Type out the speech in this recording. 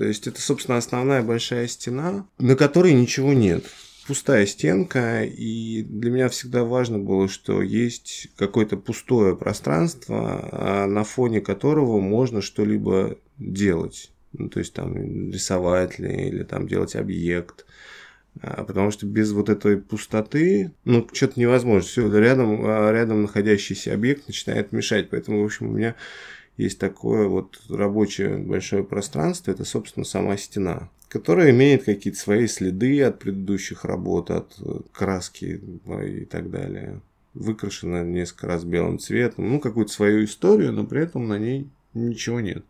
То есть это, собственно, основная большая стена, на которой ничего нет пустая стенка, и для меня всегда важно было, что есть какое-то пустое пространство, а на фоне которого можно что-либо делать. Ну, то есть там рисовать ли, или там делать объект. А, потому что без вот этой пустоты, ну, что-то невозможно. Все, рядом, а, рядом находящийся объект начинает мешать. Поэтому, в общем, у меня есть такое вот рабочее большое пространство, это, собственно, сама стена которая имеет какие-то свои следы от предыдущих работ, от э, краски и так далее. Выкрашена несколько раз белым цветом, ну, какую-то свою историю, но при этом на ней ничего нет.